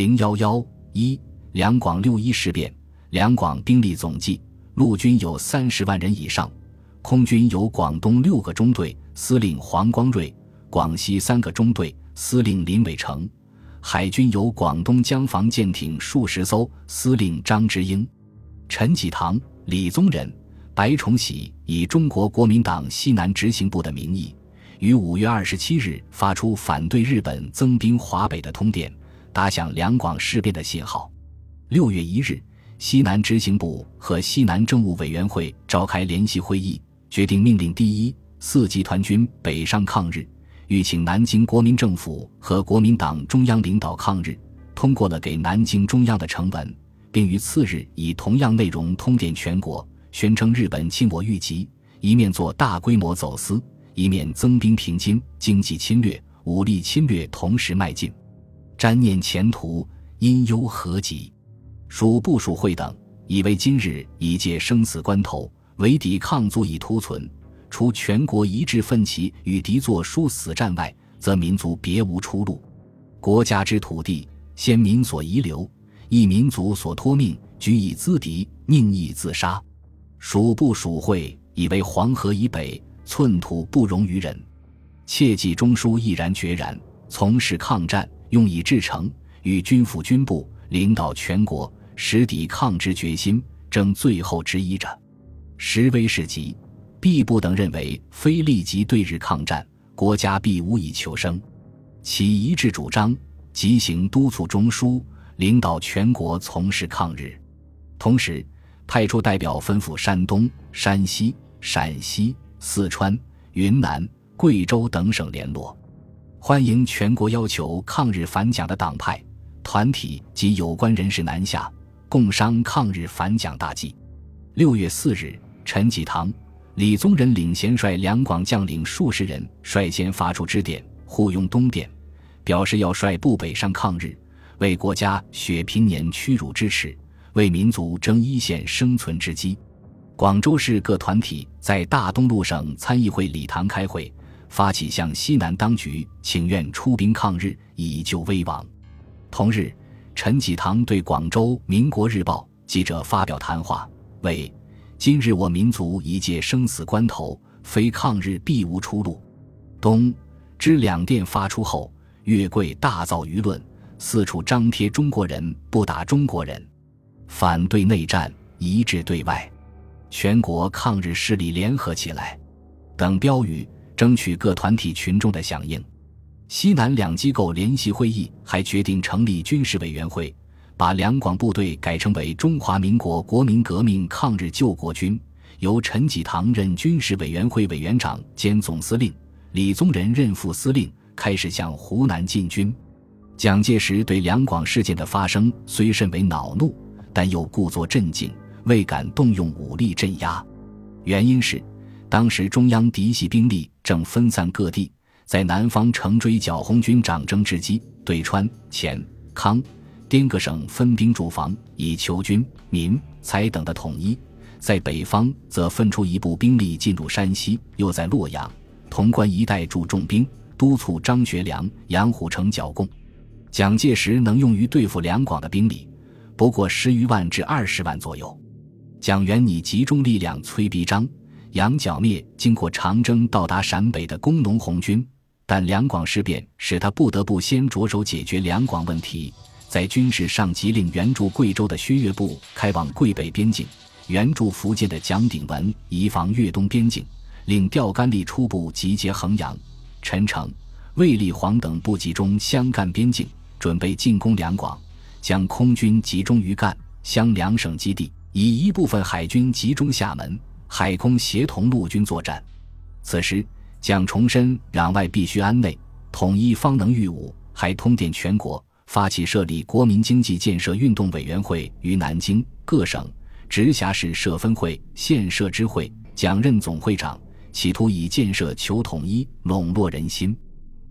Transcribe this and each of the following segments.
零幺幺一两广六一事变，两广兵力总计，陆军有三十万人以上，空军有广东六个中队，司令黄光瑞；广西三个中队，司令林伟成；海军有广东江防舰艇数十艘，司令张之英。陈济棠、李宗仁、白崇禧以中国国民党西南执行部的名义，于五月二十七日发出反对日本增兵华北的通电。打响两广事变的信号。六月一日，西南执行部和西南政务委员会召开联席会议，决定命令第一、四集团军北上抗日，欲请南京国民政府和国民党中央领导抗日。通过了给南京中央的呈文，并于次日以同样内容通电全国，宣称日本侵我愈急，一面做大规模走私，一面增兵平津，经济侵略、武力侵略同时迈进。瞻念前途，因忧何及？属部属会等以为今日已届生死关头，唯抵抗足以图存。除全国一致奋起与敌作殊死战外，则民族别无出路。国家之土地，先民所遗留，亦民族所托命，举以资敌，宁亦自杀。属部属会以为黄河以北寸土不容于人，切记中枢毅然决然从事抗战。用以制成，与军府军部领导全国，实抵抗之决心，正最后之一者。时危时急，毕不等认为，非立即对日抗战，国家必无以求生。其一致主张，即行督促中枢，领导全国从事抗日。同时，派出代表吩咐山东、山西、陕西、四川、云南、贵州等省联络。欢迎全国要求抗日反蒋的党派、团体及有关人士南下，共商抗日反蒋大计。六月四日，陈济棠、李宗仁领衔率两广将领数十人率先发出致电，护拥东电，表示要率部北上抗日，为国家雪平年屈辱之耻，为民族争一线生存之机。广州市各团体在大东路省参议会礼堂开会。发起向西南当局请愿出兵抗日，以救危亡。同日，陈济棠对广州《民国日报》记者发表谈话，为：“今日我民族已届生死关头，非抗日必无出路。”东之两电发出后，月桂大造舆论，四处张贴“中国人不打中国人，反对内战，一致对外，全国抗日势力联合起来”等标语。争取各团体群众的响应。西南两机构联席会议还决定成立军事委员会，把两广部队改称为中华民国国民革命抗日救国军，由陈济棠任军事委员会委员长兼总司令，李宗仁任副司令，开始向湖南进军。蒋介石对两广事件的发生虽甚为恼怒，但又故作镇静，未敢动用武力镇压。原因是。当时中央嫡系兵力正分散各地，在南方乘追剿红军长征之机，对川、黔、康、滇各省分兵驻防，以求军民财等的统一；在北方则分出一部兵力进入山西，又在洛阳、潼关一带驻重兵，督促张学良、杨虎城剿共。蒋介石能用于对付两广的兵力，不过十余万至二十万左右。蒋元拟集中力量催逼张。杨剿灭经过长征到达陕北的工农红军，但两广事变使他不得不先着手解决两广问题。在军事上，即令援助贵州的薛岳部开往桂北边境，援助福建的蒋鼎文移防粤东边境，令钓竿力初步集结衡阳、陈诚、卫立煌等部集中湘赣边境，准备进攻两广，将空军集中于赣湘两省基地，以一部分海军集中厦门。海空协同陆军作战。此时，蒋重申攘外必须安内，统一方能御武，还通电全国，发起设立国民经济建设运动委员会于南京各省直辖市设分会、县设支会，蒋任总会长，企图以建设求统一，笼络人心。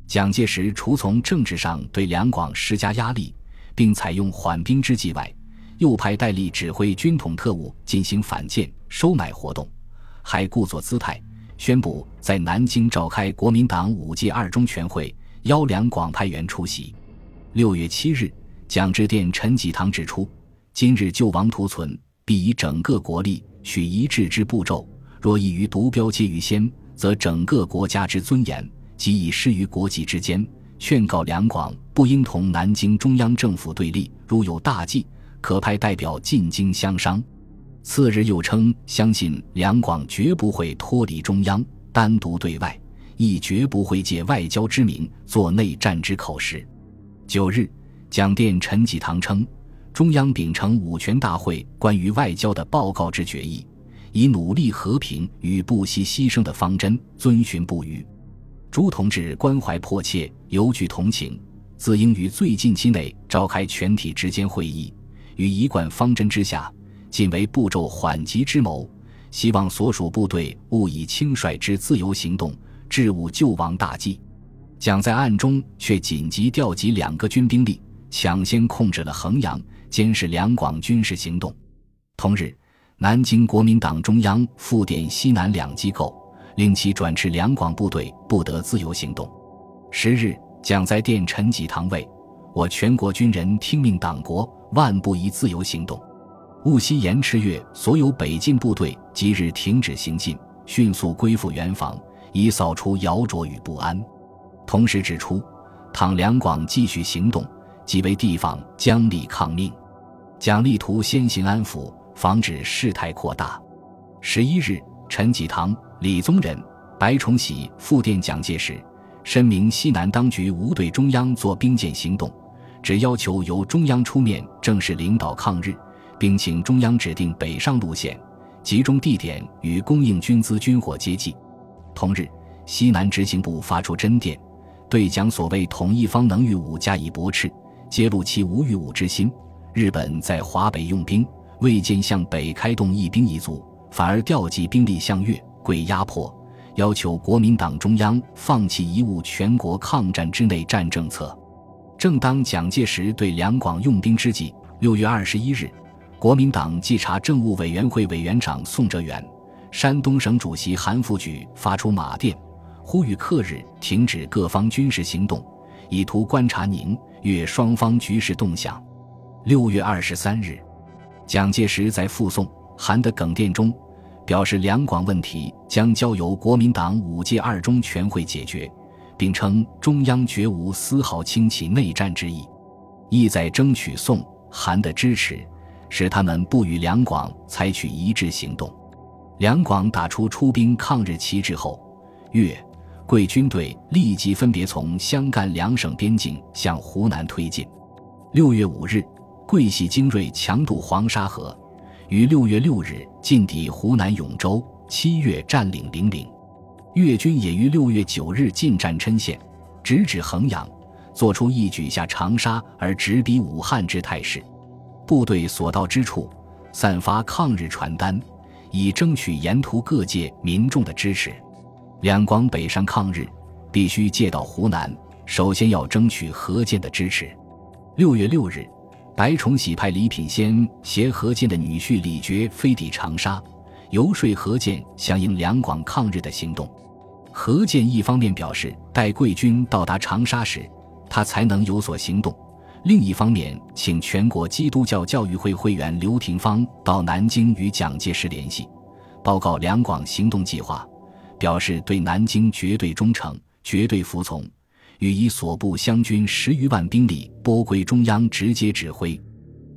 蒋介石除从政治上对两广施加压力，并采用缓兵之计外，又派戴笠指挥军统特务进行反间、收买活动，还故作姿态，宣布在南京召开国民党五届二中全会，邀两广派员出席。六月七日，蒋志电陈济棠指出：今日救亡图存，必以整个国力，取一致之步骤。若异于独标皆于先，则整个国家之尊严，即已失于国际之间。劝告两广不应同南京中央政府对立，如有大计，可派代表进京相商。次日又称，相信两广绝不会脱离中央，单独对外，亦绝不会借外交之名做内战之口实。九日，蒋电陈济棠称，中央秉承五权大会关于外交的报告之决议，以努力和平与不惜牺牲的方针遵循不渝。朱同志关怀迫切，尤具同情，自应于最近期内召开全体直监会议，于一贯方针之下，尽为步骤缓急之谋，希望所属部队勿以轻率之自由行动，致误救亡大计。蒋在暗中却紧急调集两个军兵力，抢先控制了衡阳，监视两广军事行动。同日，南京国民党中央复电西南两机构。令其转至两广部队不得自由行动。十日，蒋在电陈济棠谓：“我全国军人听命党国，万不宜自由行动，务悉延迟月所有北进部队即日停止行进，迅速归附原防，以扫除摇着与不安。”同时指出，倘两广继续行动，即为地方将力抗命。蒋力图先行安抚，防止事态扩大。十一日，陈济棠。李宗仁、白崇禧复电蒋介石，申明西南当局无对中央做兵谏行动，只要求由中央出面正式领导抗日，并请中央指定北上路线、集中地点与供应军资军火接济。同日，西南执行部发出真电，对蒋所谓统一方能御武加以驳斥，揭露其无御武之心。日本在华北用兵，未见向北开动一兵一卒，反而调集兵力向粤。为压迫，要求国民党中央放弃贻误全国抗战之内战政策。正当蒋介石对两广用兵之际，六月二十一日，国民党稽查政务委员会委员长宋哲元、山东省主席韩复榘发出马电，呼吁克日停止各方军事行动，以图观察宁粤双方局势动向。六月二十三日，蒋介石在复宋韩的耿电中。表示两广问题将交由国民党五届二中全会解决，并称中央绝无丝毫轻启内战之意，意在争取宋韩的支持，使他们不与两广采取一致行动。两广打出出兵抗日旗帜后，粤桂军队立即分别从湘赣两省边境向湖南推进。六月五日，桂系精锐强渡黄沙河。于六月六日进抵湖南永州，七月占领零陵。粤军也于六月九日进占郴县，直指衡阳，做出一举下长沙而直逼武汉之态势。部队所到之处，散发抗日传单，以争取沿途各界民众的支持。两广北上抗日，必须借到湖南，首先要争取何键的支持。六月六日。白崇禧派李品仙携何键的女婿李傕飞抵长沙，游说何键响应两广抗日的行动。何键一方面表示待贵军到达长沙时，他才能有所行动；另一方面，请全国基督教教育会会员刘廷芳到南京与蒋介石联系，报告两广行动计划，表示对南京绝对忠诚、绝对服从。予以所部湘军十余万兵力拨归中央直接指挥，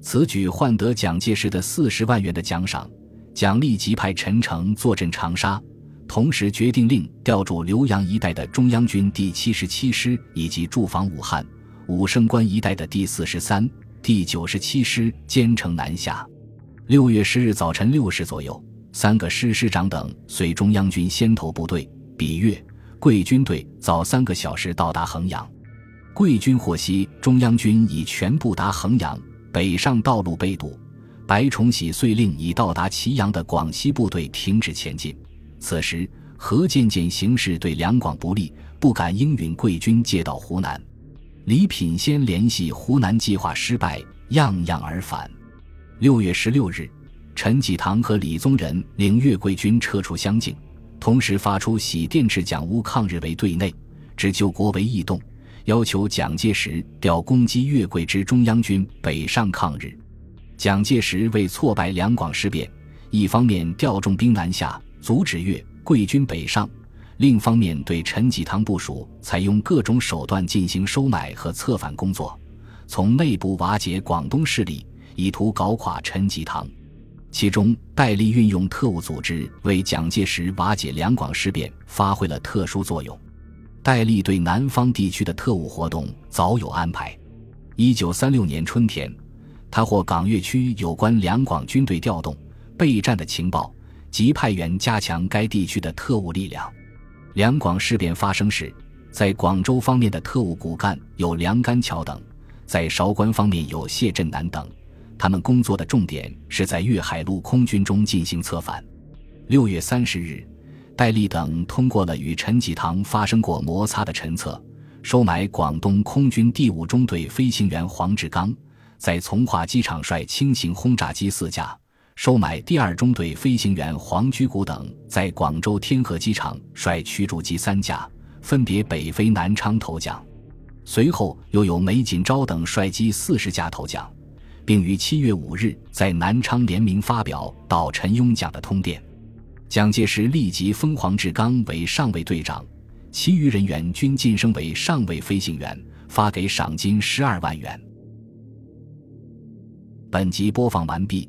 此举换得蒋介石的四十万元的奖赏。蒋立即派陈诚坐镇长沙，同时决定令调驻浏阳一带的中央军第七十七师以及驻防武汉、武胜关一带的第四十三、第九十七师兼程南下。六月十日早晨六时左右，三个师师长等随中央军先头部队比越。桂军队早三个小时到达衡阳，桂军获悉中央军已全部达衡阳，北上道路被堵，白崇禧遂令已到达祁阳的广西部队停止前进。此时何渐渐形势对两广不利，不敢应允贵军借道湖南。李品仙联系湖南计划失败，样样而返。六月十六日，陈济棠和李宗仁领粤桂军撤出襄境。同时发出喜电致蒋乌抗日为对内，只救国为异动，要求蒋介石调攻击粤桂之中央军北上抗日。蒋介石为挫败两广事变，一方面调重兵南下，阻止粤桂军北上；另一方面对陈济棠部署采用各种手段进行收买和策反工作，从内部瓦解广东势力，以图搞垮陈济棠。其中，戴笠运用特务组织为蒋介石瓦解两广事变发挥了特殊作用。戴笠对南方地区的特务活动早有安排。一九三六年春天，他获港粤区有关两广军队调动、备战的情报，即派员加强该地区的特务力量。两广事变发生时，在广州方面的特务骨干有梁干桥等，在韶关方面有谢振南等。他们工作的重点是在粤海陆空军中进行策反。六月三十日，戴笠等通过了与陈济棠发生过摩擦的陈策，收买广东空军第五中队飞行员黄志刚，在从化机场率轻型轰炸机四架；收买第二中队飞行员黄居谷等，在广州天河机场率驱逐机三架，分别北飞南昌投降。随后又有梅锦昭等率机四十架投降。并于七月五日在南昌联名发表到陈雍讲的通电，蒋介石立即封黄志刚为上尉队长，其余人员均晋升为上尉飞行员，发给赏金十二万元。本集播放完毕，